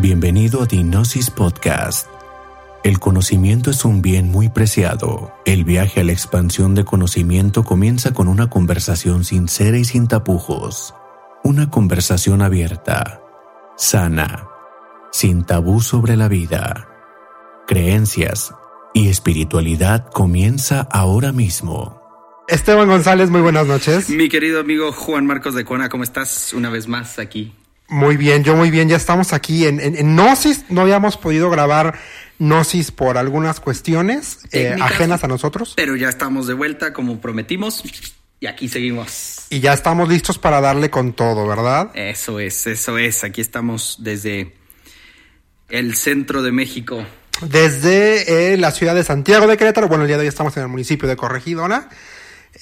Bienvenido a Dinosis Podcast. El conocimiento es un bien muy preciado. El viaje a la expansión de conocimiento comienza con una conversación sincera y sin tapujos. Una conversación abierta, sana, sin tabú sobre la vida, creencias y espiritualidad comienza ahora mismo. Esteban González, muy buenas noches. Mi querido amigo Juan Marcos de Cuana, ¿cómo estás una vez más aquí? Muy bien, yo muy bien, ya estamos aquí en, en, Gnosis, no habíamos podido grabar Gnosis por algunas cuestiones eh, ajenas a nosotros. Pero ya estamos de vuelta como prometimos y aquí seguimos. Y ya estamos listos para darle con todo, ¿verdad? Eso es, eso es, aquí estamos desde el centro de México. Desde eh, la ciudad de Santiago de Querétaro, bueno, el día de hoy estamos en el municipio de Corregidora.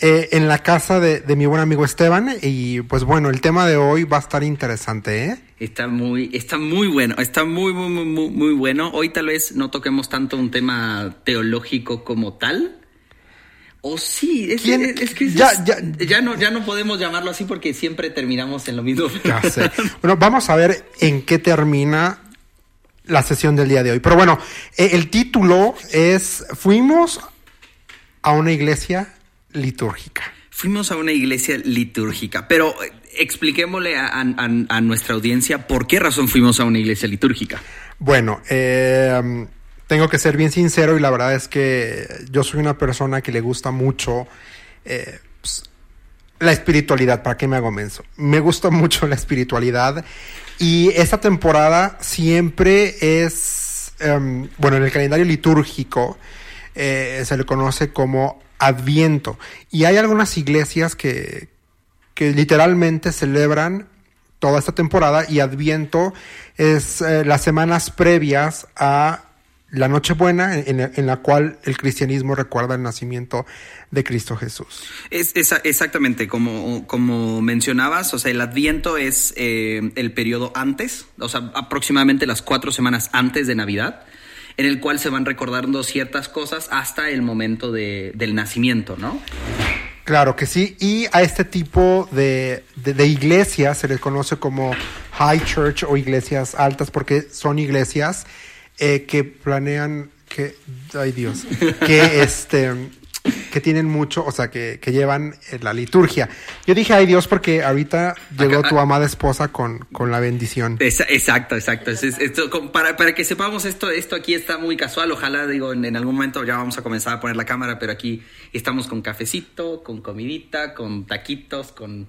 Eh, en la casa de, mi buen amigo Esteban. Y pues bueno, el tema de hoy va a estar interesante, ¿eh? Está muy, está muy bueno, está muy, muy, muy, muy bueno. Hoy tal vez no toquemos tanto un tema teológico como tal. O sí, es, que ya, ya, no, ya no podemos llamarlo así porque siempre terminamos en lo mismo. Bueno, vamos a ver en qué termina la sesión del día de hoy. Pero bueno, eh, el título es Fuimos a una iglesia litúrgica. Fuimos a una iglesia litúrgica, pero eh, expliquémosle a, nuestra audiencia por qué razón fuimos a una iglesia litúrgica. Bueno, eh, tengo que ser bien sincero y la verdad es que yo soy una persona que le gusta mucho eh, pues, la espiritualidad. ¿Para qué me hago menso? Me gusta mucho la espiritualidad y esta temporada siempre es, em, bueno, en el calendario litúrgico se le conoce como Adviento. Y hay algunas iglesias que, que literalmente celebran toda esta temporada y Adviento es eh, las semanas previas a la Nochebuena en, en, la cual el cristianismo recuerda el nacimiento de Cristo Jesús. Es, exactamente, como, como mencionabas, o sea, el Adviento es eh, el periodo antes, o sea, aproximadamente las cuatro semanas antes de Navidad en el cual se van recordando ciertas cosas hasta el momento de, del nacimiento, ¿no? Claro que sí, y a este tipo de, de, iglesias se les conoce como high church o iglesias altas porque son iglesias eh, que planean que, ay Dios, que este que tienen mucho, o sea, que, que llevan eh, la liturgia. Yo dije, ay Dios, porque ahorita llegó tu amada esposa con, con la bendición. exacto, exacto. esto, para, para que sepamos esto, esto aquí está muy casual. Ojalá, digo, en, algún momento ya vamos a comenzar a poner la cámara, pero aquí estamos con cafecito, con comidita, con taquitos, con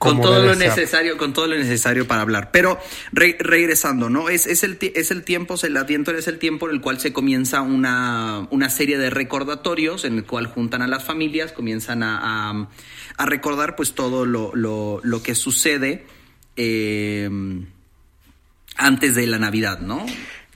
con todo lo necesario, con todo lo necesario para hablar. Pero regresando, ¿no? Es, es, el, es el tiempo, el adviento es el tiempo en el cual se comienza una, una serie de recordatorios en el cual juntan a las familias, comienzan a, a, recordar pues todo lo, lo, lo que sucede eh, antes de la Navidad, ¿no?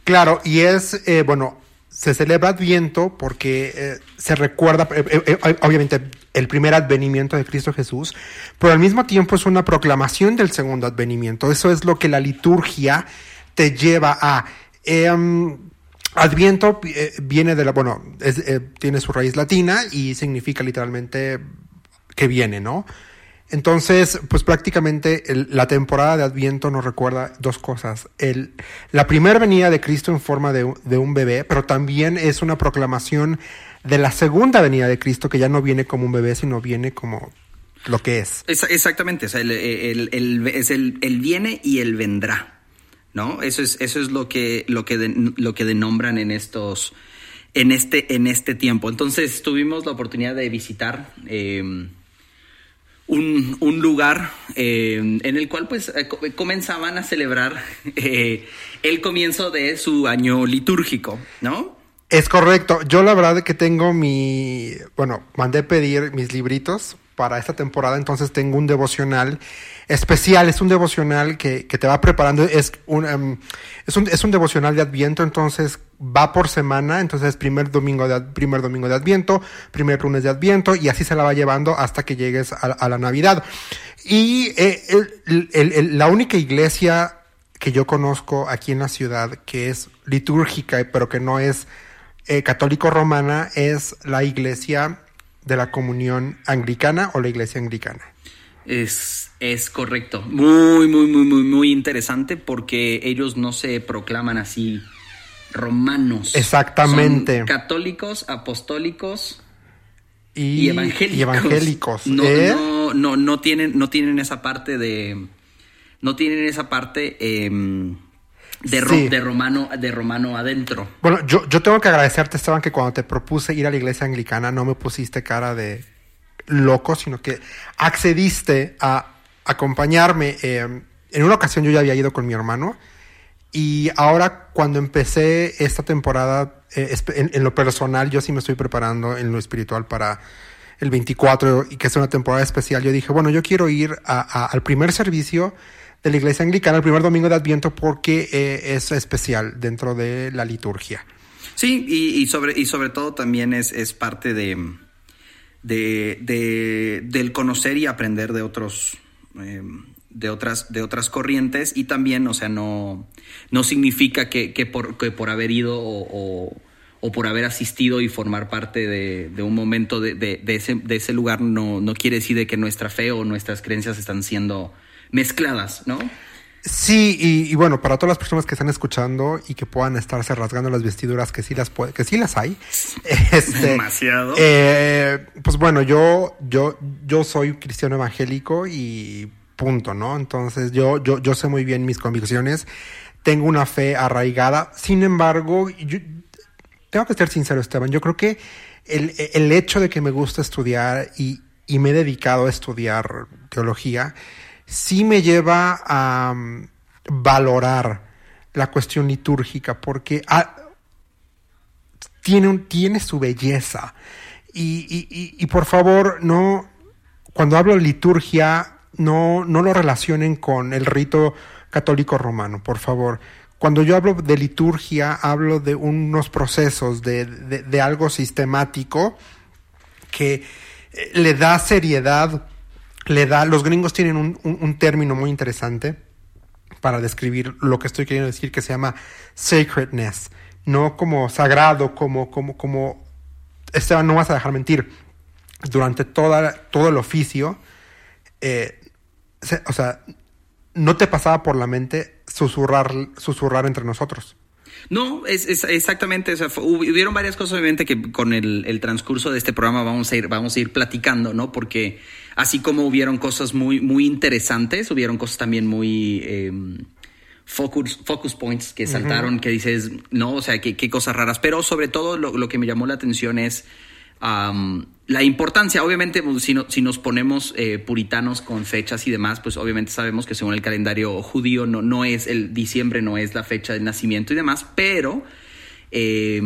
Claro, y es, eh, bueno, se celebra Adviento porque eh, se recuerda, eh, eh, obviamente, el primer advenimiento de Cristo Jesús, pero al mismo tiempo es una proclamación del segundo advenimiento. Eso es lo que la liturgia te lleva a. Em, Adviento viene de la, bueno, tiene su raíz latina y significa literalmente que viene, ¿no? Entonces, pues prácticamente la temporada de Adviento nos recuerda dos cosas. El, la primera venida de Cristo en forma de, un bebé, pero también es una proclamación de la segunda venida de Cristo, que ya no viene como un bebé, sino viene como lo que es. exactamente, o sea, el, es el, viene y el vendrá. ¿No? Eso es, eso es lo que, lo que, lo que denombran en estos, en este, en este tiempo. Entonces tuvimos la oportunidad de visitar eh, un, un lugar eh, en el cual pues eh, comenzaban a celebrar eh, el comienzo de su año litúrgico, ¿no? Es correcto. Yo la verdad que tengo mi, bueno, mandé pedir mis libritos para esta temporada, entonces tengo un devocional especial, es un devocional que, que te va preparando, es un, em, es un, es un devocional de Adviento, entonces va por semana, entonces primer domingo de, primer domingo de Adviento, primer lunes de Adviento, y así se la va llevando hasta que llegues a, la Navidad. Y eh, la única iglesia que yo conozco aquí en la ciudad que es litúrgica, pero que no es eh, católico romana, es la iglesia de la comunión anglicana o la iglesia anglicana. Es Es correcto. Muy, muy, muy, muy, muy interesante porque ellos no se proclaman así romanos. Exactamente. Son católicos, apostólicos y, y evangélicos. y evangélicos, No, ¿eh? no, no, no tienen, no tienen esa parte de. No tienen esa parte em, de, ro- Sí. de romano, de romano adentro. Bueno, yo, yo tengo que agradecerte, Esteban, que cuando te propuse ir a la iglesia anglicana no me pusiste cara de loco, sino que accediste a acompañarme. eh, en una ocasión yo ya había ido con mi hermano y ahora cuando empecé esta temporada, eh, en, en lo personal, yo sí me estoy preparando en lo espiritual para el 24 y que es una temporada especial. Yo dije, bueno, yo quiero ir a- a- al primer servicio de la iglesia anglicana, el primer domingo de Adviento, porque eh, es especial dentro de la liturgia. Sí, y, sobre, y sobre todo también es, es parte de, de, de- del conocer y aprender de otros. eh, de otras, de otras corrientes y también, o sea, no, no significa que, que por, que por haber ido o, o- o por haber asistido y formar parte de, de un momento de, de- de ese, de ese lugar no, no quiere decir de que nuestra fe o nuestras creencias están siendo mezcladas, ¿no? Sí, y, y bueno, para todas las personas que están escuchando y que puedan estarse rasgando las vestiduras, que sí las puede, que sí las hay. este, Demasiado. eh, pues bueno, yo, yo, yo soy cristiano evangélico y punto, ¿no? Entonces yo, yo, yo sé muy bien mis convicciones, tengo una fe arraigada. Sin embargo, yo, tengo que ser sincero, Esteban. Yo creo que el, el hecho de que me gusta estudiar y, y me he dedicado a estudiar teología, sí me lleva a um, valorar la cuestión litúrgica, porque ah, tiene, tiene su belleza. Y, y- y- por favor, no, cuando hablo de liturgia, no, no lo relacionen con el rito católico romano, por favor. Cuando yo hablo de liturgia, hablo de unos procesos, de, de- de algo sistemático que eh, le da seriedad, le da, los gringos tienen un, un- término muy interesante para describir lo que estoy queriendo decir que se llama sacredness, no como sagrado, como, como, como, Esteban, no vas a dejar mentir, durante toda, todo el oficio, eh, o sea, no te pasaba por la mente susurrar, susurrar entre nosotros. No, es, es exactamente, o sea, hubieron varias cosas obviamente que con el, el transcurso de este programa vamos a ir, vamos a ir platicando, ¿no? Porque así como hubieron cosas muy, muy interesantes, hubieron cosas también muy eh, focus, focus points que saltaron, que dices, no, o sea, qué, qué cosas raras. Pero sobre todo lo, lo que me llamó la atención es la importancia, obviamente, pues, si, no- si nos ponemos eh, puritanos con fechas y demás, pues obviamente sabemos que según el calendario judío no, no es el diciembre, no es la fecha de nacimiento y demás, pero eh,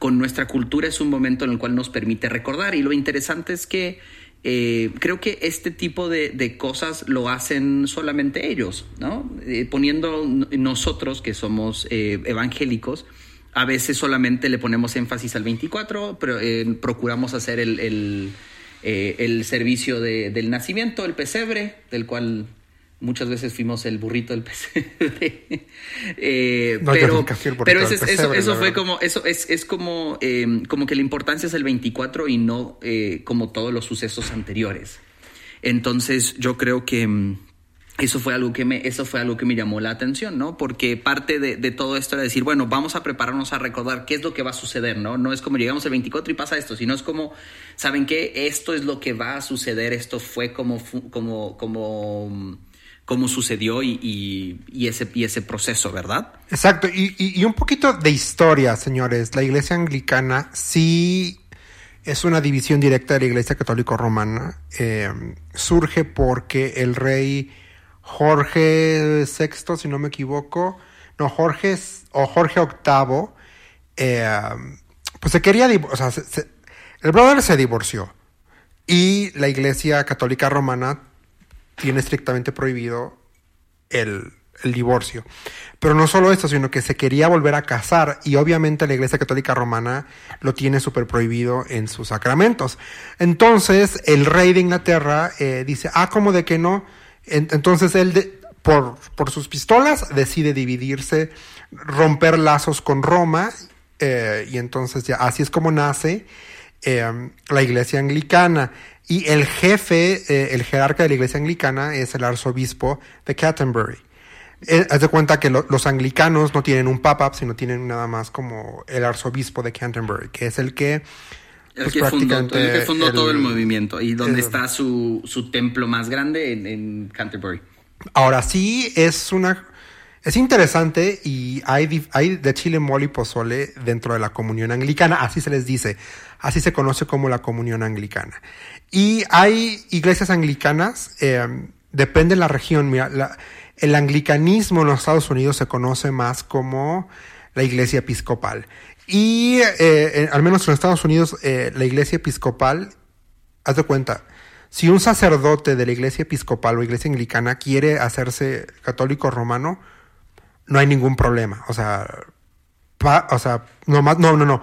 con nuestra cultura es un momento en el cual nos permite recordar. Y lo interesante es que eh, creo que este tipo de, de cosas lo hacen solamente ellos, ¿no? Eh, poniendo nosotros que somos evangélicos, a veces solamente le ponemos énfasis al 24, pero eh, procuramos hacer el, el, eh, el servicio de- del nacimiento, el pesebre, del cual muchas veces fuimos el burrito del pesebre. Eh, No, pero pero ese- eso, pesebre, eso la fue verdad. como, eso es, es como, eh, como que la importancia es el 24 y no como todos los sucesos anteriores. Entonces yo creo que mm, eso fue algo que me, eso fue algo que me llamó la atención, ¿no? Porque parte de, todo esto era decir, bueno, vamos a prepararnos a recordar qué es lo que va a suceder, ¿no? No es como llegamos el 24 y pasa esto, sino es como, ¿saben qué? Esto es lo que va a suceder, esto fue como, como, como, sucedió y, y, ese, y ese proceso, ¿verdad? Exacto, y un poquito de historia, señores. La iglesia anglicana sí es una división directa de la iglesia católico romana. Eh, surge porque el rey Jorge VI, si no me equivoco, no, Jorge o Jorge VIII, eh, pues se quería, o sea, se- se- el brother se divorció y la iglesia católica romana tiene estrictamente prohibido el, el divorcio. Pero no solo eso, sino que se quería volver a casar y obviamente la Iglesia Católica Romana lo tiene súper prohibido en sus sacramentos. Entonces el rey de Inglaterra eh, dice, ah, ¿cómo de que no? En- entonces él, de- por, por sus pistolas, decide dividirse, romper lazos con Roma eh, y entonces ya así es como nace eh, la iglesia anglicana. Y el jefe, eh, el jerarca de la iglesia anglicana es el arzobispo de Canterbury. Eh, haz de cuenta que lo- los anglicanos no tienen un papa, sino tienen nada más como el arzobispo de Canterbury, que es el que... El pues, que fundó, prácticamente el que fundó el- todo el movimiento y donde el- está su, su templo más grande en, en Canterbury. Ahora sí es una es interesante y hay, hay de chile mole y pozole dentro de la comunión anglicana, así se les dice, así se conoce como la comunión anglicana. Y hay iglesias anglicanas, eh, depende de la región, mira, la- el anglicanismo en los Estados Unidos se conoce más como la iglesia episcopal. Y eh, en- al menos en Estados Unidos eh, la iglesia episcopal haz de cuenta, si un sacerdote de la iglesia episcopal o iglesia anglicana quiere hacerse católico romano, no hay ningún problema. O sea, pa- o sea, no, más, no, no, no.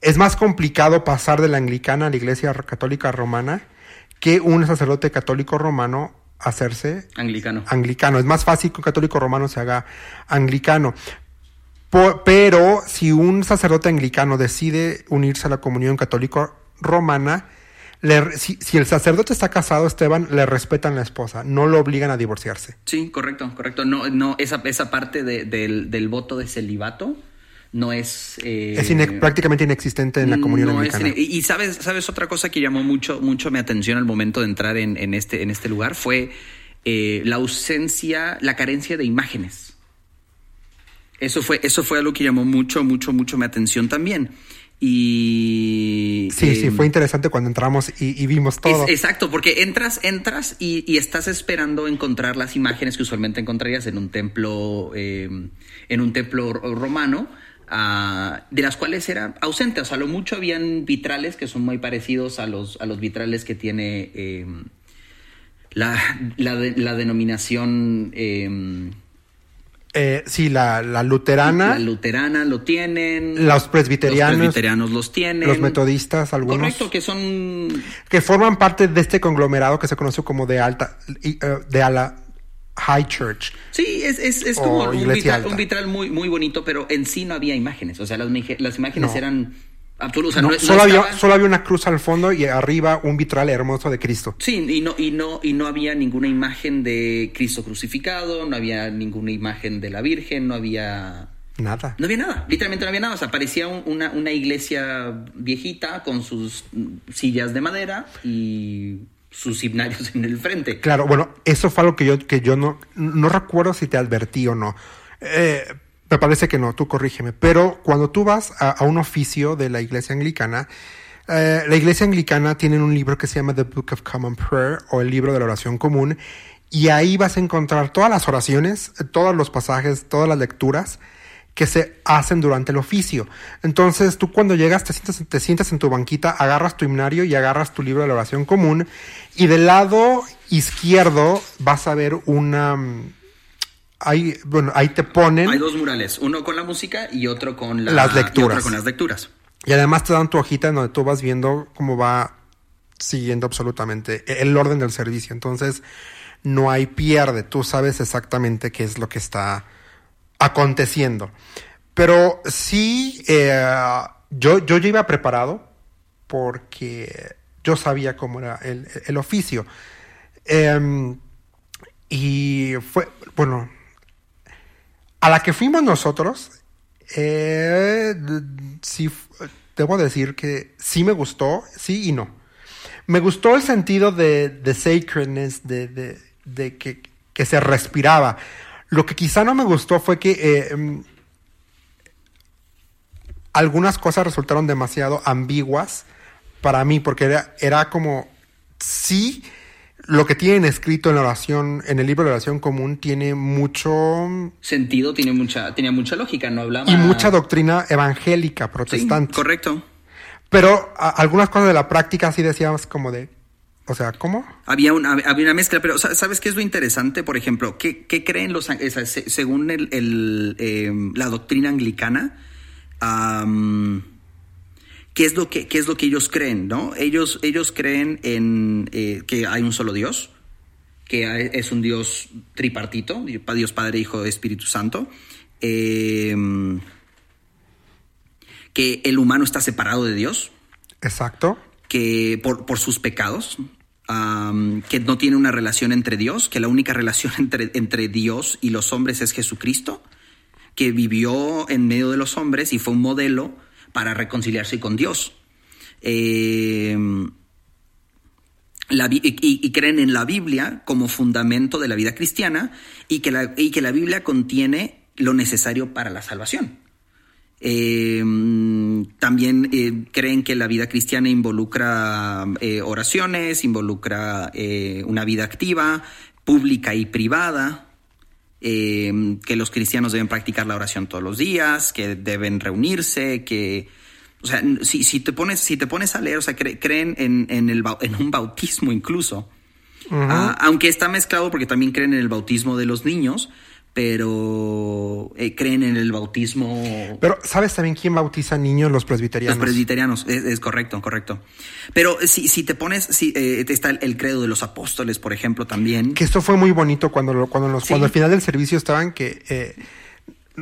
Es más complicado pasar de la anglicana a la iglesia católica romana que un sacerdote católico romano hacerse Anglicano. anglicano. Es más fácil que un católico romano se haga anglicano. Po- pero si un sacerdote anglicano decide unirse a la comunión católico romana, le- si, si el sacerdote está casado, Esteban, le respetan la esposa, no lo obligan a divorciarse. Sí, correcto, correcto. No, no, esa, esa parte de- del, del voto de celibato no es... eh, es ine- prácticamente inexistente en la comunión no es anglicana. ine- y y sabes, sabes otra cosa que llamó mucho, mucho mi atención al momento de entrar en, en este, en este lugar fue eh, la ausencia, la carencia de imágenes. Eso fue, eso fue algo que llamó mucho, mucho, mucho mi atención también. Y sí, eh, sí, fue interesante cuando entramos y, y vimos todo. es- exacto, porque entras, entras y, y estás esperando encontrar las imágenes que usualmente encontrarías en un templo, eh, en un templo ro- romano, ah, de las cuales era ausente. O sea, lo mucho habían vitrales que son muy parecidos a los, a los vitrales que tiene eh, la, la, de- la denominación eh, sí, la, la luterana, la luterana lo tienen. los presbiterianos, Los presbiterianos los tienen. los metodistas, algunos. Correcto, que son que forman parte de este conglomerado que se conoce como de alta, eh, de a la High Church. Sí, es, es, es como un vitral, un vitral muy, muy bonito, pero en sí no había imágenes. O sea, las, las imágenes No. eran no- no solo, había, estaban- solo había una cruz al fondo y arriba un vitral hermoso de Cristo. Sí, y no, y, no, y no había ninguna imagen de Cristo crucificado, no había ninguna imagen de la Virgen, no había... Nada. No había nada, literalmente no había nada. O sea, parecía un- una, una iglesia viejita con sus sillas de madera y sus himnarios en el frente. Claro, bueno, eso fue algo que yo, que yo no, no recuerdo si te advertí o no. Eh, me parece que no, tú corrígeme. Pero cuando tú vas a, un oficio de la iglesia anglicana, eh, la iglesia anglicana tiene un libro que se llama The Book of Common Prayer o el libro de la oración común. Y ahí vas a encontrar todas las oraciones, todos los pasajes, todas las lecturas que se hacen durante el oficio. Entonces tú cuando llegas te sientas, te sientas en tu banquita, agarras tu himnario y agarras tu libro de la oración común y del lado izquierdo vas a ver una... Ahí, bueno, ahí te ponen Hay dos murales, uno con la música y otro con la- Las y lecturas. otro con las lecturas. y además te dan tu hojita en donde tú vas viendo cómo va siguiendo absolutamente el orden del servicio. Entonces no hay pierde, tú sabes exactamente qué es lo que está aconteciendo. Pero sí, eh, yo, yo ya iba preparado porque yo sabía cómo era el, el oficio. Em, y fue, bueno, a la que fuimos nosotros, eh, sí, debo decir que sí me gustó, sí y no. Me gustó el sentido de, de sacredness, de, de- de que, que se respiraba. Lo que quizá no me gustó fue que eh, mm, algunas cosas resultaron demasiado ambiguas para mí, porque era, era como, sí, lo que tienen escrito en la oración, en el libro de la oración común, tiene mucho Sentido tiene mucha, tenía mucha lógica, no hablaba. y mucha doctrina evangélica Sí, protestante. correcto. Pero a- algunas cosas de la práctica sí decíamos como de, o sea, ¿cómo? Había una, había una mezcla, pero sa- ¿sabes qué es lo interesante? Por ejemplo, ¿qué, qué creen los o sea, según el, el, eh, la doctrina anglicana? am, ¿qué, es lo que, ¿Qué es lo que ellos creen? ¿no? Ellos, ellos creen en eh, que hay un solo Dios, que hay- es un Dios tripartito, Dios Padre, Hijo, Espíritu Santo. em, que el humano está separado de Dios. Exacto. Que por, por sus pecados, um, que no tiene una relación entre Dios, que la única relación entre, entre Dios y los hombres es Jesucristo, que vivió en medio de los hombres y fue un modelo para reconciliarse con Dios. La, y, creen en la Biblia como fundamento de la vida cristiana y que la, y que la Biblia contiene lo necesario para la salvación. Eh, también eh, creen que la vida cristiana involucra eh, oraciones, involucra eh, una vida activa, pública y privada, eh, que los cristianos deben practicar la oración todos los días, que deben reunirse, que... O sea, si, si te, pones, si te pones a leer, o sea, cre, creen en, en, el, en un bautismo incluso, uh -huh. uh, aunque está mezclado porque también creen en el bautismo de los niños, pero eh, creen en el bautismo. Pero, ¿sabes también quién bautiza niños? Los presbiterianos. Los presbiterianos, es, es correcto, correcto. Pero si, si te pones, si, eh, está el, el, credo de los apóstoles, por ejemplo, también. Que esto fue muy bonito cuando, lo, cuando, los, sí. cuando al final del servicio estaban que eh,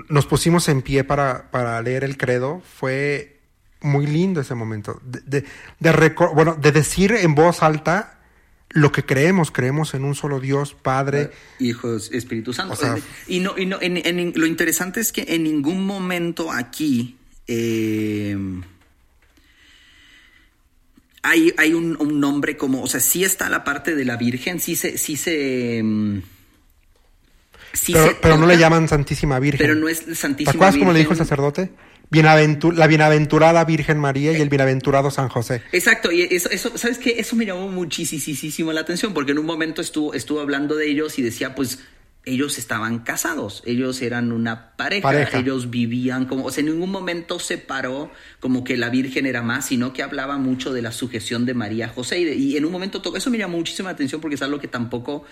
nos pusimos en pie para, para leer el credo. Fue muy lindo ese momento. De, de, de bueno, de decir en voz alta lo que creemos, creemos en un solo Dios, Padre, Hijo, Espíritu Santo. O sea, y no, y no en, en, lo interesante es que en ningún momento aquí eh, hay, hay un, un, nombre como, o sea, sí está la parte de la Virgen, sí se, sí se Sí pero, se pero no le llaman Santísima Virgen. Pero no es Santísima ¿Te acuerdas cómo le dijo el sacerdote? Bienaventur la bienaventurada Virgen María y el bienaventurado San José. Exacto, y eso, eso ¿sabes qué? Eso me llamó muchísimo la atención, porque en un momento estuvo, estuvo hablando de ellos y decía, pues, ellos estaban casados, ellos eran una pareja, pareja, ellos vivían como, o sea, en ningún momento se paró como que la Virgen era más, sino que hablaba mucho de la sujeción de María José, y, de, y en un momento, todo, eso me llamó muchísima atención porque es algo que tampoco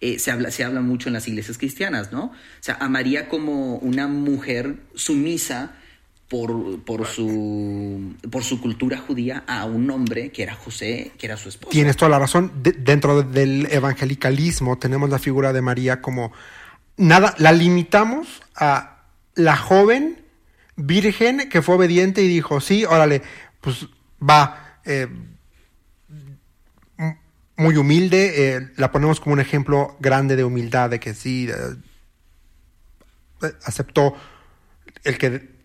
eh, se, habla, se habla mucho en las iglesias cristianas, ¿no? O sea, a María como una mujer sumisa, por, por, su, por su cultura judía a un hombre que era José, que era su esposo. Tienes toda la razón. De, dentro del evangelicalismo tenemos la figura de María como nada, la limitamos a la joven virgen que fue obediente y dijo, sí, órale, pues va. Eh, muy humilde, eh, la ponemos como un ejemplo grande de humildad, de que sí eh, aceptó el que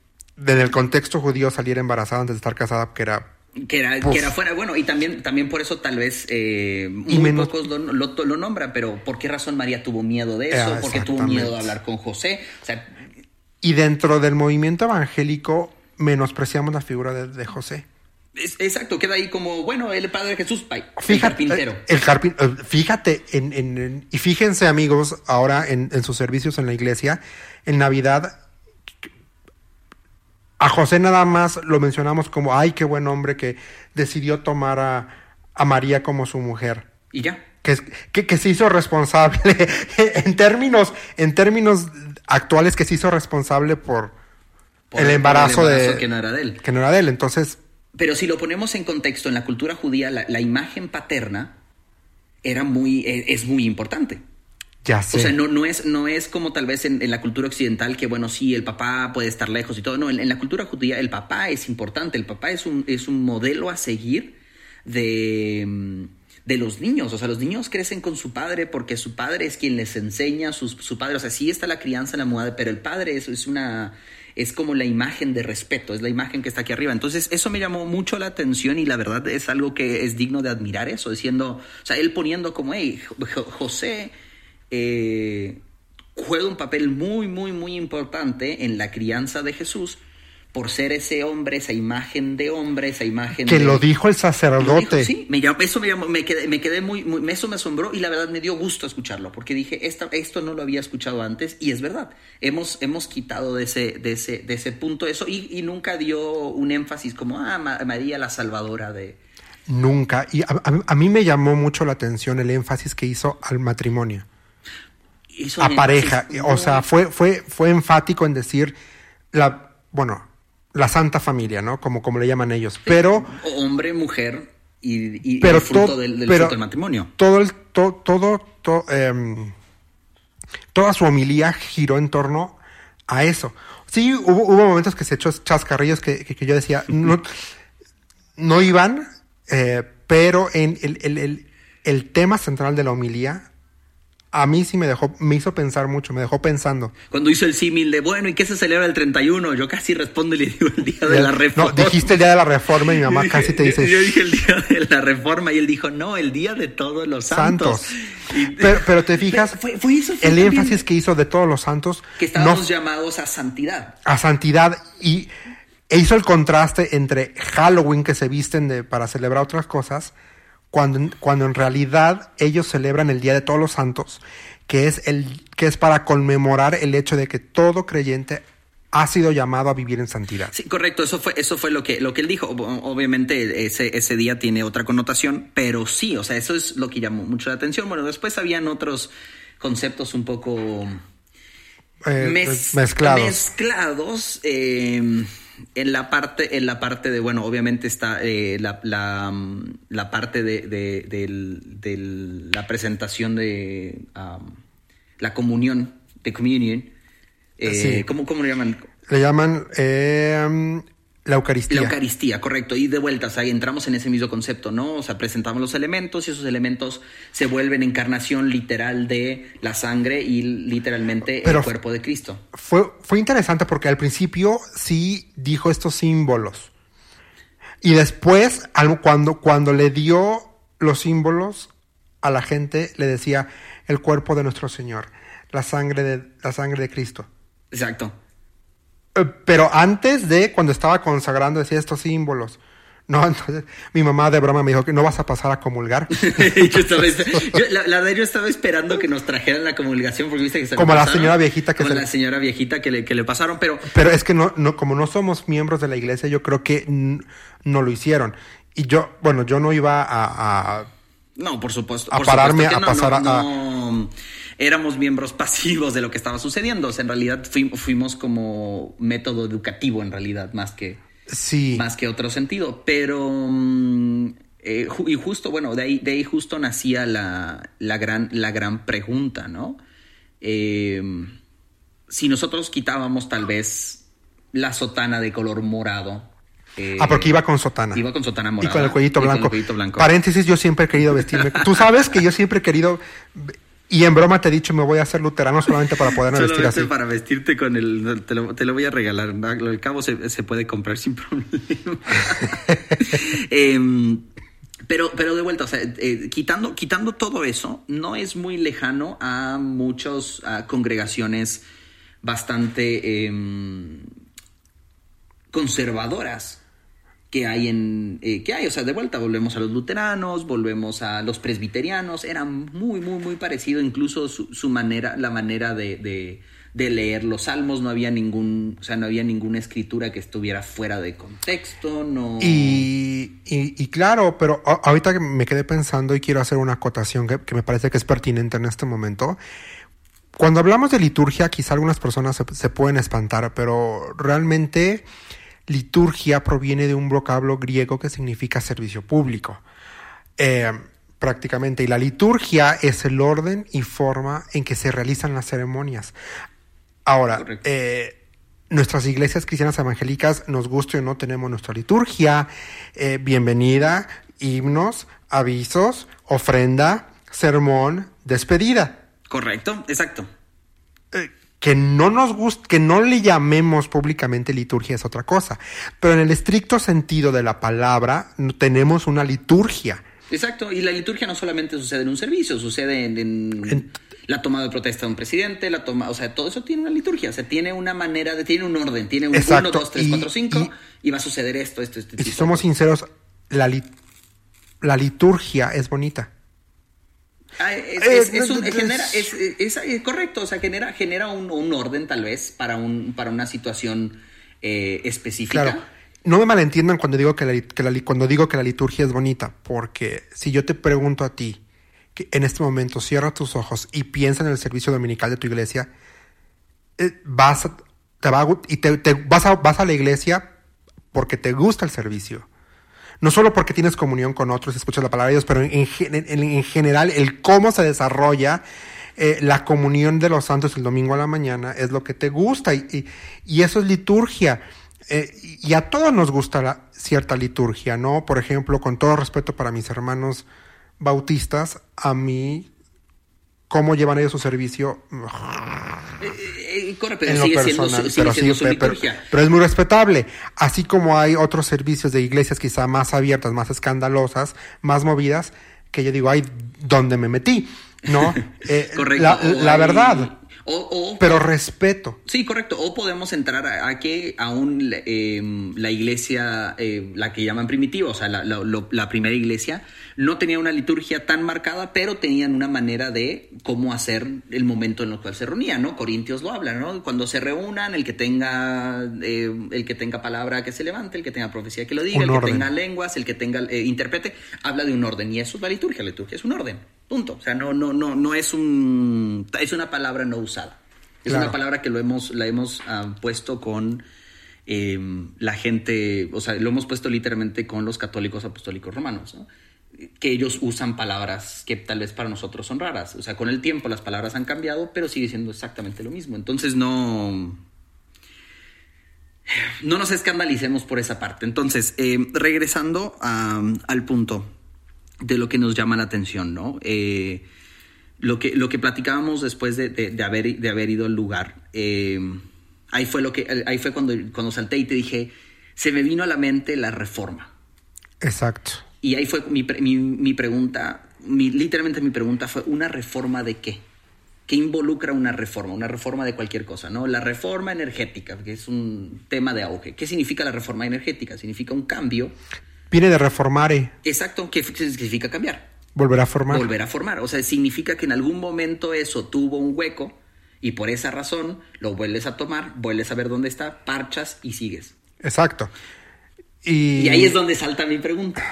desde el contexto judío salir embarazada antes de estar casada, que era que era, que era fuera, bueno, y también, también por eso tal vez eh, muy menos, pocos lo, lo, lo, nombran, pero ¿por qué razón María tuvo miedo de eso? ¿Por qué tuvo miedo de hablar con José? O sea, y dentro del movimiento evangélico menospreciamos la figura de, de José. Es, exacto, queda ahí como, bueno, el Padre Jesús, bye, fíjate, el carpintero. El carpin, fíjate, en, en, en, y fíjense amigos, ahora en, en sus servicios en la iglesia, en Navidad a José nada más lo mencionamos como, ay, qué buen hombre que decidió tomar a, a María como su mujer. Y ya. Que, que, que, se hizo responsable, en, términos, en términos actuales, que se hizo responsable por, por el, embarazo el, embarazo de... Que no era de él. Que no era de él, entonces... Pero si lo ponemos en contexto, en la cultura judía, la, la imagen paterna era muy, es muy importante. Ya sé. O sea, no, no, es, no es como tal vez en, en, la cultura occidental que, bueno, sí, el papá puede estar lejos y todo. No, en, en, la cultura judía el papá es importante. El papá es un, es un modelo a seguir de, de los niños. O sea, los niños crecen con su padre porque su padre es quien les enseña, su, su padre, o sea, sí está la crianza en la moda, pero el padre es, es una es como la imagen de respeto, es la imagen que está aquí arriba. Entonces, eso me llamó mucho la atención y la verdad es algo que es digno de admirar eso, diciendo, o sea, él poniendo como, hey, José eh, juega un papel muy, muy, muy importante en la crianza de Jesús por ser ese hombre, esa imagen de hombre, esa imagen que de... lo dijo el sacerdote. Dijo, sí, me llamó, eso me, llamó, me, quedé, me quedé muy, muy, eso me asombró y la verdad me dio gusto escucharlo porque dije esta, esto no lo había escuchado antes y es verdad. Hemos, hemos quitado de ese, de ese, de ese punto eso y, y nunca dio un énfasis como ah María la Salvadora de nunca y a, a, a mí me llamó mucho la atención el énfasis que hizo al matrimonio a pareja. O sea, fue, fue, fue enfático en decir la, bueno, la santa familia, ¿no? Como, como le llaman ellos. Sí. Pero. Hombre, mujer y, y pero el fruto del, del, pero fruto del matrimonio. Todo el, to, todo, to, eh, toda su homilía giró en torno a eso. Sí, hubo, hubo momentos que se echó chascarrillos que, que, que yo decía, no, no iban, eh, pero en el, el- el- el tema central de la homilía a mí sí me dejó, me hizo pensar mucho, me dejó pensando. Cuando hizo el símil de, bueno, ¿y qué se celebra el 31? Yo casi respondo y le digo el día de la reforma. No, dijiste el día de la reforma y mi mamá dije- casi te dice Yo dije el día de la reforma y él dijo, no, el día de todos los santos. santos. Y- Pero, pero te fijas, Fue- fue eso, fue el también énfasis que hizo de todos los santos que no estábamos llamados a santidad. a santidad y e hizo el contraste entre Halloween que se visten de, para celebrar otras cosas, cuando, cuando en realidad ellos celebran el Día de Todos los Santos, que es, el, que es para conmemorar el hecho de que todo creyente ha sido llamado a vivir en santidad. Sí, correcto, eso fue, eso fue lo que, lo que él dijo. Ob- Obviamente ese, ese día tiene otra connotación, pero sí, o sea, eso es lo que llamó mucho la atención. Bueno, después habían otros conceptos un poco Eh, mez- mezclados. mezclados, eh, en la parte, en la parte de, bueno, obviamente está eh, la, la, mm, la parte de, de- del- la presentación de um, la comunión, de communion. Eh, Sí. ¿cómo, ¿Cómo le llaman? Le llaman eh, la Eucaristía. La Eucaristía, correcto. Y de vuelta, o sea, entramos en ese mismo concepto, ¿no? O sea, presentamos los elementos y esos elementos se vuelven encarnación literal de la sangre y literalmente Pero- el cuerpo de Cristo. Fue, fue interesante porque al principio sí dijo estos símbolos. Y después, cuando, cuando le dio los símbolos a la gente, le decía el cuerpo de nuestro Señor, la sangre de, la sangre de Cristo. Exacto. Eh, Pero antes de, cuando estaba consagrando, decía estos símbolos. No, entonces mi mamá de broma me dijo que no vas a pasar a comulgar. yo estaba, yo- la, la verdad, yo estaba esperando que nos trajeran la comulgación porque viste que se Como la pasaron. señora viejita que Como se la le- señora viejita que le, que le pasaron, pero Pero es que no, no, como no somos miembros de la iglesia, yo creo que no lo hicieron. Y yo, bueno, yo no iba a, a- No, por supuesto. A por pararme supuesto que a pasar a- no, éramos miembros pasivos de lo que estaba sucediendo. O sea, en realidad fuim- fuimos como método educativo, en realidad, más que, sí. más que otro sentido. Pero. mm, eh, y justo, bueno, de ahí, de ahí justo nacía la, la, gran, la gran pregunta, ¿no? Eh, si nosotros quitábamos tal vez la sotana de color morado. eh, Ah, porque iba con sotana. Iba con sotana Y morada. con el cuellito y con el blanco. cuellito blanco. Paréntesis, yo siempre he querido vestirme. Tú sabes que yo siempre he querido. Y en broma te he dicho, me voy a hacer luterano solamente para poderme vestir así. para vestirte con el... Te lo, te lo voy a regalar. Al cabo se, se puede comprar sin problema. Em, pero, pero de vuelta, o sea, eh, quitando, quitando todo eso, no es muy lejano a muchas congregaciones bastante em, conservadoras que hay en eh, que hay, o sea, de vuelta volvemos a los luteranos, volvemos a los presbiterianos, era muy, muy, muy parecido, incluso su, su manera, la manera de, de, leer los salmos, no había ningún, o sea, no había ninguna escritura que estuviera fuera de contexto, no. Y, y- claro, pero ahorita que me quedé pensando y quiero hacer una acotación que, me parece que es pertinente en este momento. Cuando hablamos de liturgia, quizá algunas personas se pueden espantar, pero realmente liturgia proviene de un vocablo griego que significa servicio público. Eh, prácticamente. Y la liturgia es el orden y forma en que se realizan las ceremonias. Ahora, eh, nuestras iglesias cristianas evangélicas, nos guste o no, tenemos nuestra liturgia, eh, bienvenida, himnos, avisos, ofrenda, sermón, despedida. Correcto, exacto. Eh, que no nos gusta, que no le llamemos públicamente liturgia es otra cosa. Pero en el estricto sentido de la palabra, tenemos una liturgia. Exacto, y la liturgia no solamente sucede en un servicio, sucede en, en En- la toma de protesta de un presidente, la toma, o sea, todo eso tiene una liturgia, o sea, tiene una manera de, tiene un orden, tiene un Exacto, 1, 2, 3, y- 4, 5, y- va a suceder esto, esto, esto. Y si somos sinceros, la, li- la liturgia es bonita. Ah, es, un- genera, correcto, o sea, genera, genera un, un orden tal vez para, un, para una situación eh, específica. Claro. No me malentiendan cuando digo que, la, que cuando digo que la liturgia es bonita, porque si yo te pregunto a ti que en este momento cierra tus ojos y piensa en el servicio dominical de tu iglesia, eh, vas a, te va a y te, te- vas, a, vas a la iglesia porque te gusta el servicio. No solo porque tienes comunión con otros y escuchas la palabra de Dios, pero en, en- en general el cómo se desarrolla eh, la comunión de los santos el domingo a la mañana es lo que te gusta y, y- eso es liturgia. Eh, y a todos nos gusta cierta liturgia, ¿no? Por ejemplo, con todo respeto para mis hermanos bautistas, a mí, cómo llevan ellos su servicio. Eh, corre, pero sigue siendo, su, sigue siendo su liturgia. pero, es muy respetable. Así como hay otros servicios de iglesias quizá más abiertas, más escandalosas, más movidas, que yo digo, ay, ¿dónde me metí? ¿No? Eh, Correcto. La, la verdad. O, pero respeto. Sí, correcto. O podemos entrar a, que aún em, la iglesia, eh, la que llaman primitiva, o sea, la, la, primera iglesia, no tenía una liturgia tan marcada, pero tenían una manera de cómo hacer el momento en el cual se reunían, ¿no? Corintios lo hablan, ¿no? Cuando se reúnan, el que tenga, eh, el que tenga palabra que se levante, el que tenga profecía que lo diga, el que tenga lenguas, el que tenga eh, interprete, habla de un orden. Y eso es la liturgia. La liturgia es un orden. Punto. O sea, no, no, no, no es un. Es una palabra no usada. Es una palabra que lo hemos, la hemos ah, puesto con em, la gente, o sea, lo hemos puesto literalmente con los católicos apostólicos romanos, que ellos usan palabras que tal vez para nosotros son raras. O sea, con el tiempo las palabras han cambiado, pero sigue siendo exactamente lo mismo. Entonces no... No nos escandalicemos por esa parte. Entonces, em, regresando al punto de lo que nos llama la atención, ¿no? Eh, lo, que, lo que platicábamos después de, de, haber, de haber ido al lugar, eh, ahí fue, lo que, ahí fue cuando, cuando salté y te dije, se me vino a la mente la reforma. Exacto. Y ahí fue mi, mi, mi pregunta, mi, literalmente mi pregunta fue, ¿una reforma de qué? ¿Qué involucra una reforma? Una reforma de cualquier cosa, ¿no? La reforma energética, que es un tema de auge. ¿Qué significa la reforma energética? Significa un cambio Viene de reformare. Exacto, ¿qué significa cambiar? Volver a formar. Volver a formar. O sea, significa que en algún momento eso tuvo un hueco y por esa razón lo vuelves a tomar, vuelves a ver dónde está, parchas y sigues. Exacto. Y, y ahí es donde salta mi pregunta.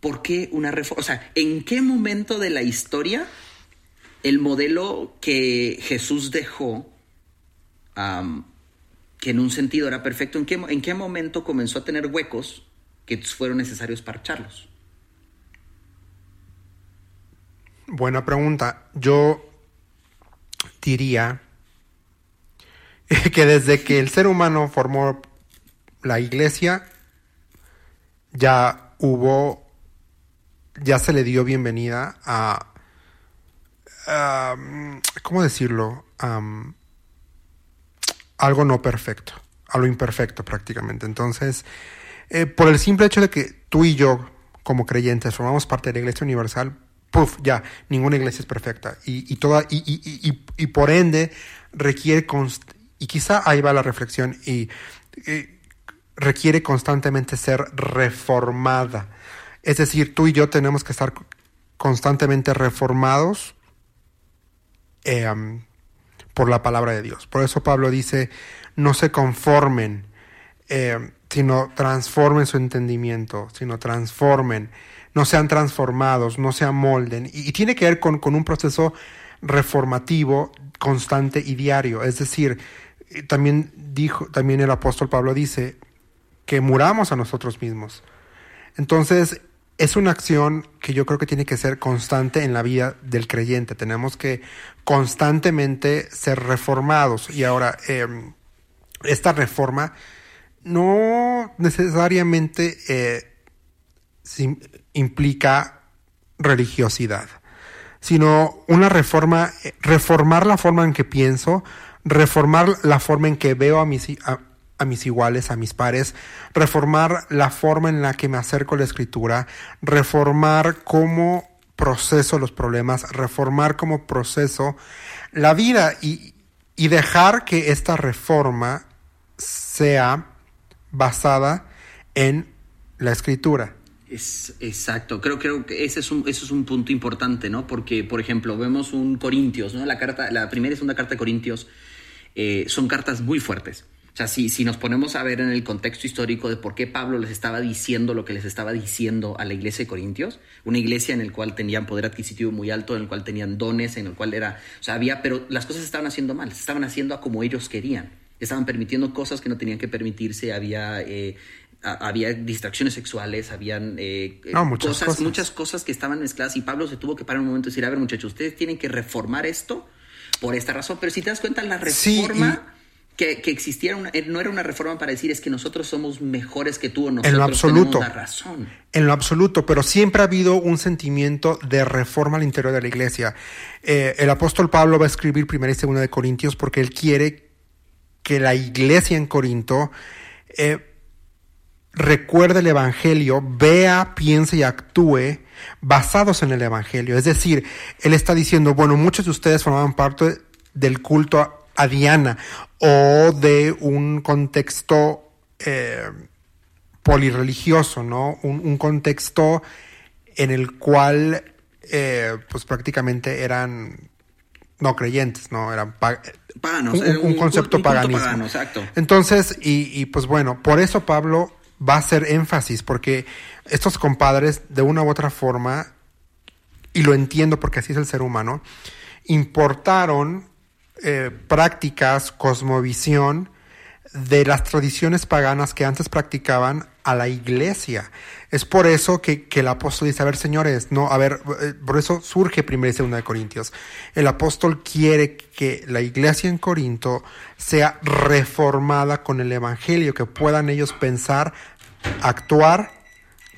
¿Por qué una reforma? O sea, ¿en qué momento de la historia el modelo que Jesús dejó, que en un sentido era perfecto, ¿en qué, ¿en qué momento comenzó a tener huecos que fueron necesarios parcharlos? Buena pregunta. Yo diría que desde que el ser humano formó la iglesia, ya hubo, ya se le dio bienvenida a, ¿cómo decirlo? algo no perfecto, a lo imperfecto prácticamente. Entonces, eh, por el simple hecho de que tú y yo, como creyentes, formamos parte de la Iglesia Universal, puff, ya, ninguna iglesia es perfecta. Y, y, toda, y, y, y por ende requiere, y quizá ahí va la reflexión, y, requiere constantemente ser reformada. Es decir, tú y yo tenemos que estar constantemente reformados em, por la palabra de Dios. Por eso Pablo dice, no se conformen. Eh, sino transformen su entendimiento, sino transformen, no sean transformados, no se amolden. Y, tiene que ver con, un proceso reformativo constante y diario. Es decir, eh, también dijo, también el apóstol Pablo dice que muramos a nosotros mismos. Entonces, es una acción que yo creo que tiene que ser constante en la vida del creyente. Tenemos que constantemente ser reformados. Y ahora, em, esta reforma no necesariamente eh, implica religiosidad, sino una reforma, eh, reformar la forma en que pienso, reformar la forma en que veo a mis, a, mis iguales, a mis pares, reformar la forma en la que me acerco a la escritura, reformar cómo proceso los problemas, reformar cómo proceso la vida y, y dejar que esta reforma sea basada en la escritura. Es, exacto, creo, creo que ese es, un, punto importante, ¿no? Porque, por ejemplo, vemos un Corintios, ¿no? La, carta, la primera y segunda carta de Corintios eh, son cartas muy fuertes. O sea, si, si nos ponemos a ver en el contexto histórico de por qué Pablo les estaba diciendo lo que les estaba diciendo a la iglesia de Corintios, una iglesia en la cual tenían poder adquisitivo muy alto, en el cual tenían dones, en el cual era, o sea, había, pero las cosas estaban haciendo mal, se estaban haciendo a como ellos querían estaban permitiendo cosas que no tenían que permitirse, había, eh, había distracciones sexuales, habían eh, muchas cosas, muchas cosas que estaban mezcladas y Pablo se tuvo que parar un momento y decir, a ver muchachos, ustedes tienen que reformar esto por esta razón, pero si te das cuenta, la reforma que, que existiera una, no era una reforma para decir es que nosotros somos mejores que tú o nosotros en lo absoluto, tenemos la razón. En lo absoluto, pero siempre ha habido un sentimiento de reforma al interior de la iglesia. Eh, el apóstol Pablo va a escribir primera y segunda de Corintios porque él quiere que la iglesia en Corinto eh, recuerde el Evangelio, vea, piense y actúe basados en el Evangelio. Es decir, él está diciendo, bueno, muchos de ustedes formaban parte del culto a Diana o de un contexto eh, polirreligioso, ¿no? Un, contexto en el cual eh, pues prácticamente eran no creyentes, ¿no? Eran paganos. Un, un, un, concepto un paganismo. Pagano, exacto. Entonces, y, y pues bueno, por eso Pablo va a hacer énfasis, porque estos compadres, de una u otra forma, y lo entiendo porque así es el ser humano, importaron eh, prácticas, cosmovisión de las tradiciones paganas que antes practicaban a la iglesia. Es por eso que, que, el apóstol dice, a ver, señores, no, a ver, eh, por eso surge primera y segunda de Corintios. El apóstol quiere que la iglesia en Corinto sea reformada con el evangelio, que puedan ellos pensar, actuar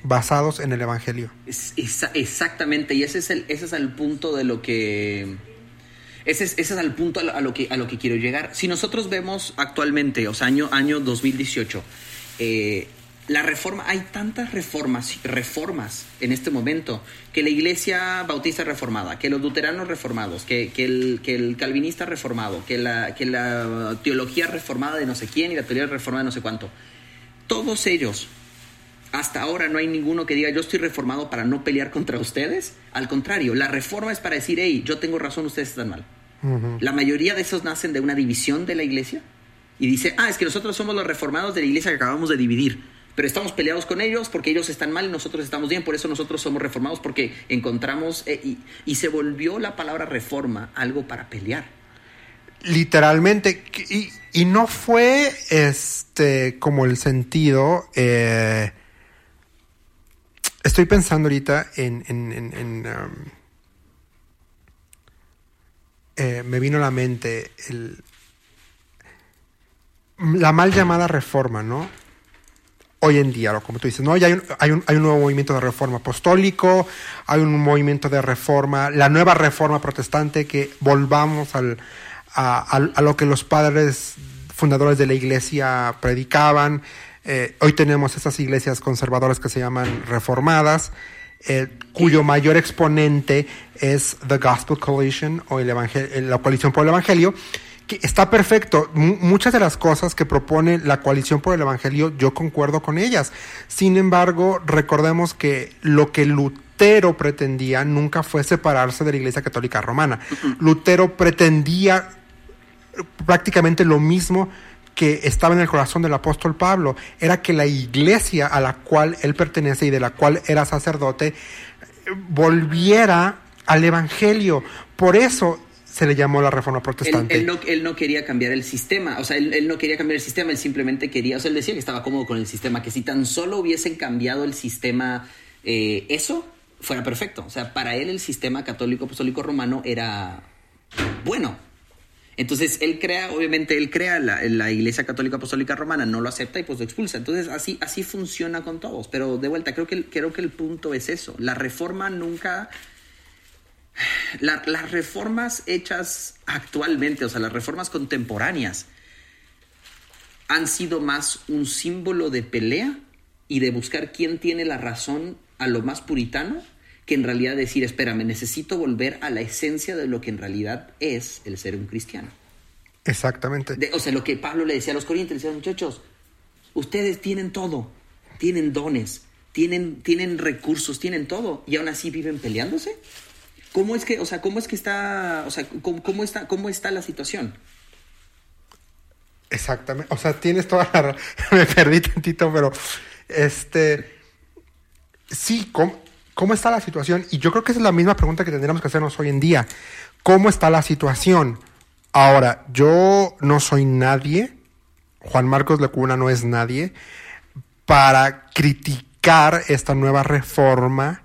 basados en el evangelio. Es, exactamente, y ese es el, ese es el punto de lo que ese es, ese es el punto a lo, a lo, que, a lo que quiero llegar. Si nosotros vemos actualmente, o sea, año, año 2018, eh, la reforma, hay tantas reformas, reformas en este momento, que la iglesia bautista reformada, que los luteranos reformados, que, que, el, que el calvinista reformado, que la, que la teología reformada de no sé quién y la teología reformada de no sé cuánto. Todos ellos, hasta ahora no hay ninguno que diga yo estoy reformado para no pelear contra ustedes. Al contrario, la reforma es para decir, hey, yo tengo razón, ustedes están mal. Uh -huh. La mayoría de esos nacen de una división de la iglesia y dice, ah, es que nosotros somos los reformados de la iglesia que acabamos de dividir, pero estamos peleados con ellos porque ellos están mal y nosotros estamos bien, por eso nosotros somos reformados porque encontramos eh, y, y se volvió la palabra reforma algo para pelear. Literalmente, y, y no fue este como el sentido... Eh, estoy pensando ahorita en... um, eh, me vino a la mente el, la mal llamada reforma, ¿no? Hoy en día, como tú dices, ¿no? Hay un, hay, un, hay un nuevo movimiento de reforma apostólico, hay un movimiento de reforma, la nueva reforma protestante, que volvamos al, a, a, lo que los padres fundadores de la iglesia predicaban. Eh, hoy tenemos estas iglesias conservadoras que se llaman reformadas, eh, cuyo mayor exponente es The Gospel Coalition o el la coalición por el Evangelio, que está perfecto. M muchas de las cosas que propone la coalición por el Evangelio, yo concuerdo con ellas. Sin embargo, recordemos que lo que Lutero pretendía nunca fue separarse de la Iglesia Católica Romana. Uh -huh. Lutero pretendía prácticamente lo mismo que estaba en el corazón del apóstol Pablo, era que la iglesia a la cual él pertenece y de la cual era sacerdote volviera al evangelio. Por eso se le llamó la reforma protestante. Él, no, él no, quería cambiar el sistema, o sea, él, él, no quería cambiar el sistema, él simplemente quería, o sea, él decía que estaba cómodo con el sistema, que si tan solo hubiesen cambiado el sistema, eh, eso fuera perfecto. O sea, para él el sistema católico apostólico romano era bueno, entonces él crea, obviamente él crea la, la, Iglesia Católica Apostólica Romana, no lo acepta y pues lo expulsa. Entonces así, así funciona con todos. Pero de vuelta, creo que, creo que el punto es eso. La reforma nunca... La, las reformas hechas actualmente, o sea, las reformas contemporáneas, han sido más un símbolo de pelea y de buscar quién tiene la razón a lo más puritano que en realidad decir, espérame, necesito volver a la esencia de lo que en realidad es el ser un cristiano. Exactamente. De, o sea, lo que Pablo le decía a los corrientes, le decía, muchachos, ustedes tienen todo, tienen dones, tienen, tienen recursos, tienen todo, y aún así viven peleándose. ¿Cómo es que, o sea, cómo es que está, o sea, cómo, está, cómo está la situación? Exactamente, o sea, tienes toda la... Me perdí tantito, pero, este, sí, ¿cómo? ¿Cómo está la situación? Y yo creo que esa es la misma pregunta que tendríamos que hacernos hoy en día. ¿Cómo está la situación? Ahora, yo no soy nadie, Juan Marcos Lecuna no es nadie, para criticar esta nueva reforma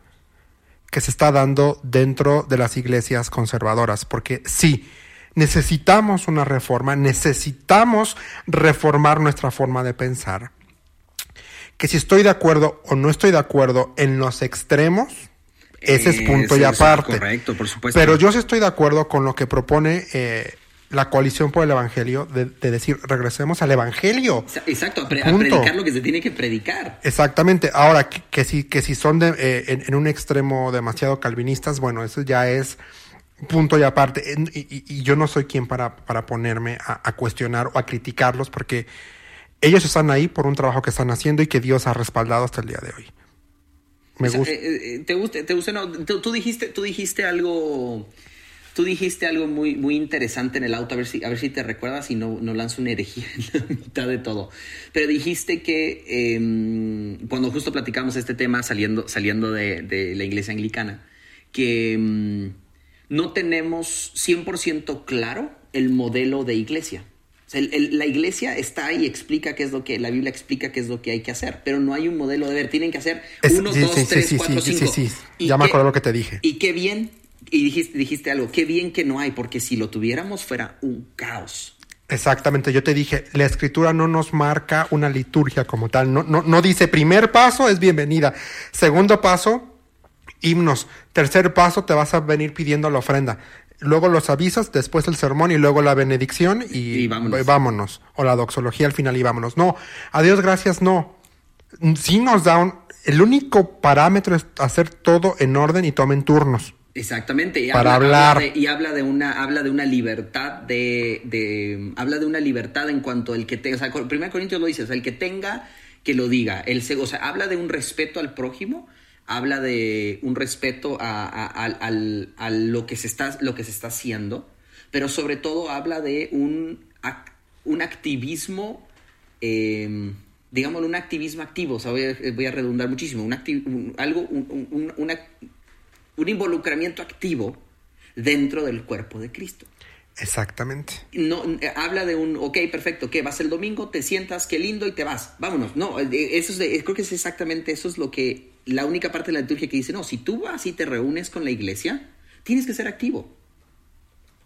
que se está dando dentro de las iglesias conservadoras. Porque sí, necesitamos una reforma, necesitamos reformar nuestra forma de pensar. Que si estoy de acuerdo o no estoy de acuerdo en los extremos, ese es punto y aparte. correcto, por supuesto. Pero yo sí estoy de acuerdo con lo que propone eh, la coalición por el Evangelio, de, decir, regresemos al Evangelio. Exacto, a, predicar lo que se tiene que predicar. Exactamente. Ahora, que, si, que si son de, eh, en, un extremo demasiado calvinistas, bueno, eso ya es punto y aparte. Y, yo no soy quien para, para ponerme a, cuestionar o a criticarlos porque ellos están ahí por un trabajo que están haciendo y que Dios ha respaldado hasta el día de hoy. Me gusta. Eh, eh, ¿Te gusta? ¿Te gusta? No, tú, dijiste, tú dijiste algo... Tú dijiste algo muy, muy interesante en el auto, a ver si, a ver si te recuerdas y no, no lanzo una herejía en la mitad de todo. Pero dijiste que em, cuando justo platicamos este tema saliendo, saliendo de, de la iglesia anglicana, que em, no tenemos 100% claro el modelo de iglesia. la iglesia está ahí y explica qué es lo que, la Biblia explica qué es lo que hay que hacer, pero no hay un modelo de ver, tienen que hacer uno, dos, tres, cuatro, cinco. Ya me acuerdo lo que te dije. Y qué bien, y dijiste, dijiste algo, qué bien que no hay, porque si lo tuviéramos fuera un caos. Exactamente, yo te dije, la escritura no nos marca una liturgia como tal, no, no, no dice primer paso es bienvenida, segundo paso himnos. Tercer paso, te vas a venir pidiendo la ofrenda. Luego los avisas, después el sermón y luego la benedicción y, vámonos. O la doxología al final y vámonos. No, a Dios gracias, no. Sí nos da un... El único parámetro es hacer todo en orden y tomen turnos. Exactamente. Y para hablar. y habla de una, habla de una libertad de, de, habla de una libertad en cuanto al que tenga, o sea, el primer Corintios lo dice, el que tenga, que lo diga. El, o sea, habla de un respeto al prójimo, habla de un respeto a, lo, que se está, lo que se está haciendo, pero sobre todo habla de un, un activismo, eh, digámoslo, un activismo activo, o sea, voy, a, redundar muchísimo, un, algo, un, un involucramiento activo dentro del cuerpo de Cristo. Exactamente. No, eh, habla de un, ok, perfecto, que vas el domingo, te sientas, qué lindo y te vas, vámonos. No, eh, eso es creo que es exactamente eso es lo que, la única parte de la liturgia que dice, no, si tú vas y te reúnes con la iglesia, tienes que ser activo.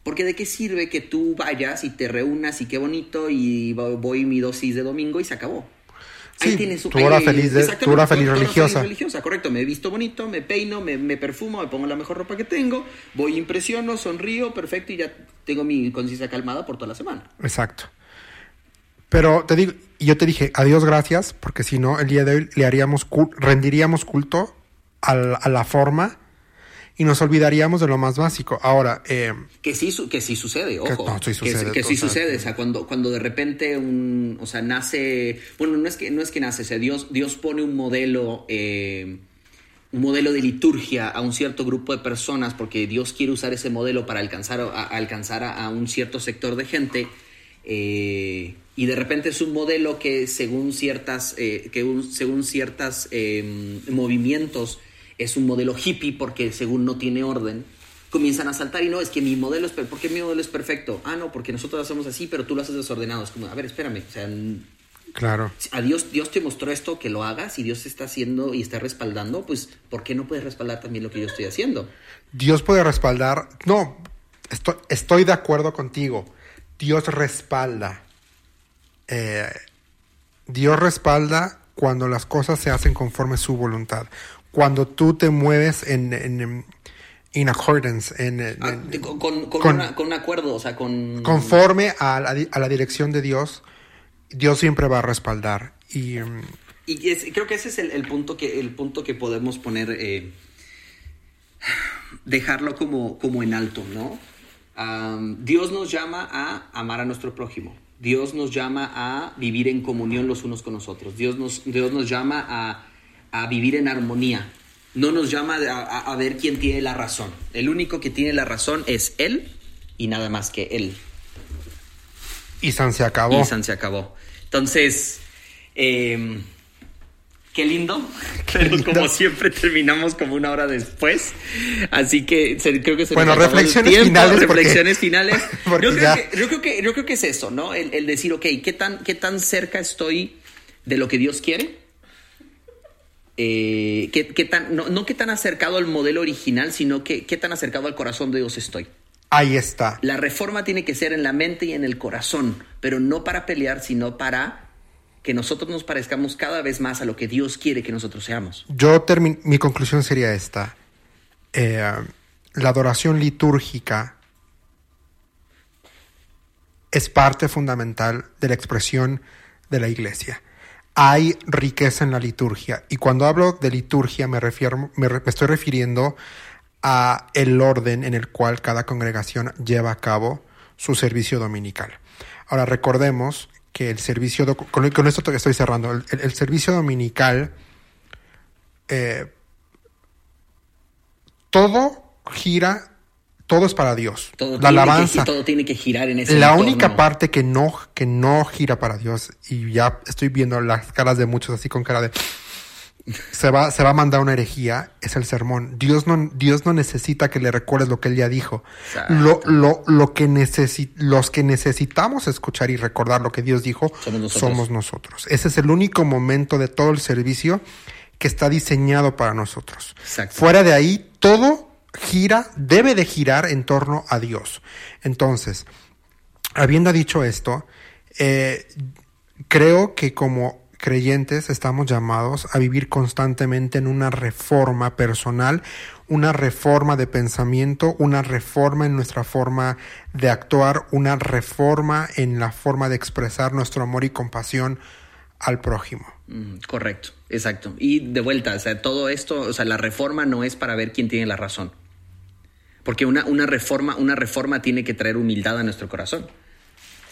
Porque de qué sirve que tú vayas y te reúnas y qué bonito y voy mi dosis de domingo y se acabó. Sí, tienes tu hora feliz, de, tu hora feliz religiosa. religiosa. Correcto, me he visto bonito, me peino, me, me, perfumo, me pongo la mejor ropa que tengo, voy, impresiono, sonrío, perfecto, y ya tengo mi conciencia calmada por toda la semana. Exacto. Pero te digo, y yo te dije, adiós, gracias, porque si no, el día de hoy le haríamos, rendiríamos culto a la forma y nos olvidaríamos de lo más básico. Ahora, eh, que sí que sí sucede, ojo. Que, no, sí sucede, que, sí sucede, o sea, cuando cuando de repente un, o sea, nace, bueno, no es que no es que nace, o sea, Dios Dios pone un modelo eh, un modelo de liturgia a un cierto grupo de personas porque Dios quiere usar ese modelo para alcanzar a, alcanzar a, un cierto sector de gente. Eh, y de repente es un modelo que según ciertas que según ciertas movimientos es un modelo hippie porque según no tiene orden, comienzan a saltar y no, es que mi modelo es, ¿por qué mi modelo es perfecto? Ah, no, porque nosotros lo hacemos así, pero tú lo haces desordenado. Es como, a ver, espérame, o sea... Claro. A Dios, Dios te mostró esto, que lo hagas y Dios está haciendo y está respaldando, pues ¿por qué no puedes respaldar también lo que yo estoy haciendo? Dios puede respaldar, no, estoy, estoy de acuerdo contigo, Dios respalda. Eh, Dios respalda cuando las cosas se hacen conforme su voluntad cuando tú te mueves en, en in accordance, en, ah, con, un acuerdo, o sea, con... Conforme a la, a la, dirección de Dios, Dios siempre va a respaldar. Y, mm, y creo que ese es el, punto, que, el punto que podemos poner, eh, dejarlo como, como en alto, ¿no? Dios nos llama a amar a nuestro prójimo. Dios nos llama a vivir en comunión los unos con nosotros. Dios nos, Dios nos llama a a vivir en armonía. No nos llama a, ver quién tiene la razón. El único que tiene la razón es Él y nada más que Él. Y San se acabó. Y San se acabó. Entonces, em, qué lindo. como siempre terminamos como una hora después. Así que creo que se Bueno, reflexiones finales. Reflexiones finales. yo, creo que, yo, creo que, es eso, ¿no? El, el, decir, ok, ¿qué tan, ¿qué tan cerca estoy de lo que Dios quiere? Eh, qué, tan, no, no qué tan acercado al modelo original, sino qué, qué tan acercado al corazón de Dios estoy. Ahí está. La reforma tiene que ser en la mente y en el corazón, pero no para pelear, sino para que nosotros nos parezcamos cada vez más a lo que Dios quiere que nosotros seamos. Yo mi conclusión sería esta. Eh, la adoración litúrgica es parte fundamental de la expresión de la iglesia. Hay riqueza en la liturgia y cuando hablo de liturgia me, refiero, me, estoy refiriendo a el orden en el cual cada congregación lleva a cabo su servicio dominical. Ahora recordemos que el servicio, con, con esto estoy cerrando, el servicio dominical eh, todo gira, todo es para Dios. Todo, la alabanza. que, todo tiene que girar en ese La entorno. única parte que no, que no gira para Dios, y ya estoy viendo las caras de muchos así con cara de se va, se va a mandar una herejía, es el sermón. Dios no, Dios no necesita que le recuerdes lo que él ya dijo. Lo, lo, lo que necesi- los que necesitamos escuchar y recordar lo que Dios dijo Somos nosotros. somos nosotros. Ese es el único momento de todo el servicio que está diseñado para nosotros. Fuera de ahí, todo gira, debe de girar en torno a Dios. Entonces, habiendo dicho esto, eh, creo que como creyentes estamos llamados a vivir constantemente en una reforma personal, una reforma de pensamiento, una reforma en nuestra forma de actuar, una reforma en la forma de expresar nuestro amor y compasión al prójimo. Mm, Correcto, exacto. Y de vuelta, o sea, todo esto, o sea, la reforma no es para ver quién tiene la razón. Porque una, una, reforma, una reforma tiene que traer humildad a nuestro corazón.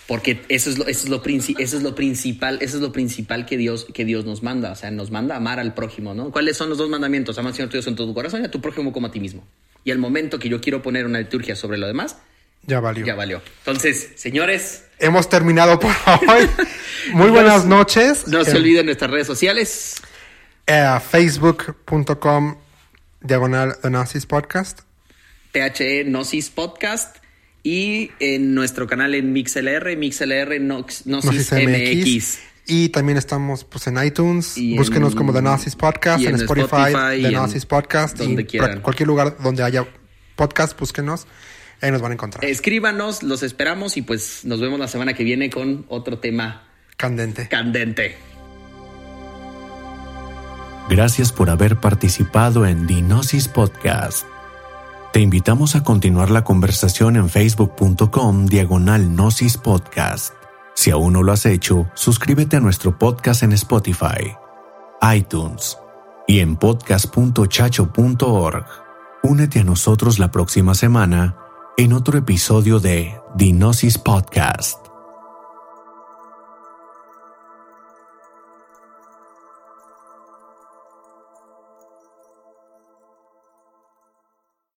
Porque eso es lo, eso es lo, eso es lo principal, eso es lo principal que Dios, que Dios nos manda. O sea, nos manda a amar al prójimo, ¿no? ¿Cuáles son los dos mandamientos? Ama al Señor tu Dios en todo tu corazón y a tu prójimo como a ti mismo. Y al momento que yo quiero poner una liturgia sobre lo demás, Ya valió. ya valió. Entonces, señores, Hemos terminado por hoy. Muy buenas noches. no se Eh, olviden nuestras redes sociales. eh, Facebook.com diagonal The Nazis Podcast. THE Gnosis Podcast y en nuestro canal en MixLR, MixLR Nox- Gnosis, MX. Y también estamos pues, en iTunes. Y Búsquenos en- como The Nazis Podcast, en, en Spotify, Spotify, The Nazis Podcast. donde y cualquier lugar donde haya podcast, búsquenos. Ahí nos van a encontrar. Escríbanos, los esperamos y pues nos vemos la semana que viene con otro tema Candente. candente. Gracias por haber participado en Dinosis Podcast. Te invitamos a continuar la conversación en facebook.com diagonal Gnosis Podcast. Si aún no lo has hecho, suscríbete a nuestro podcast en Spotify, iTunes y en podcast.chacho.org. Únete a nosotros la próxima semana en otro episodio de Dinosis Podcast.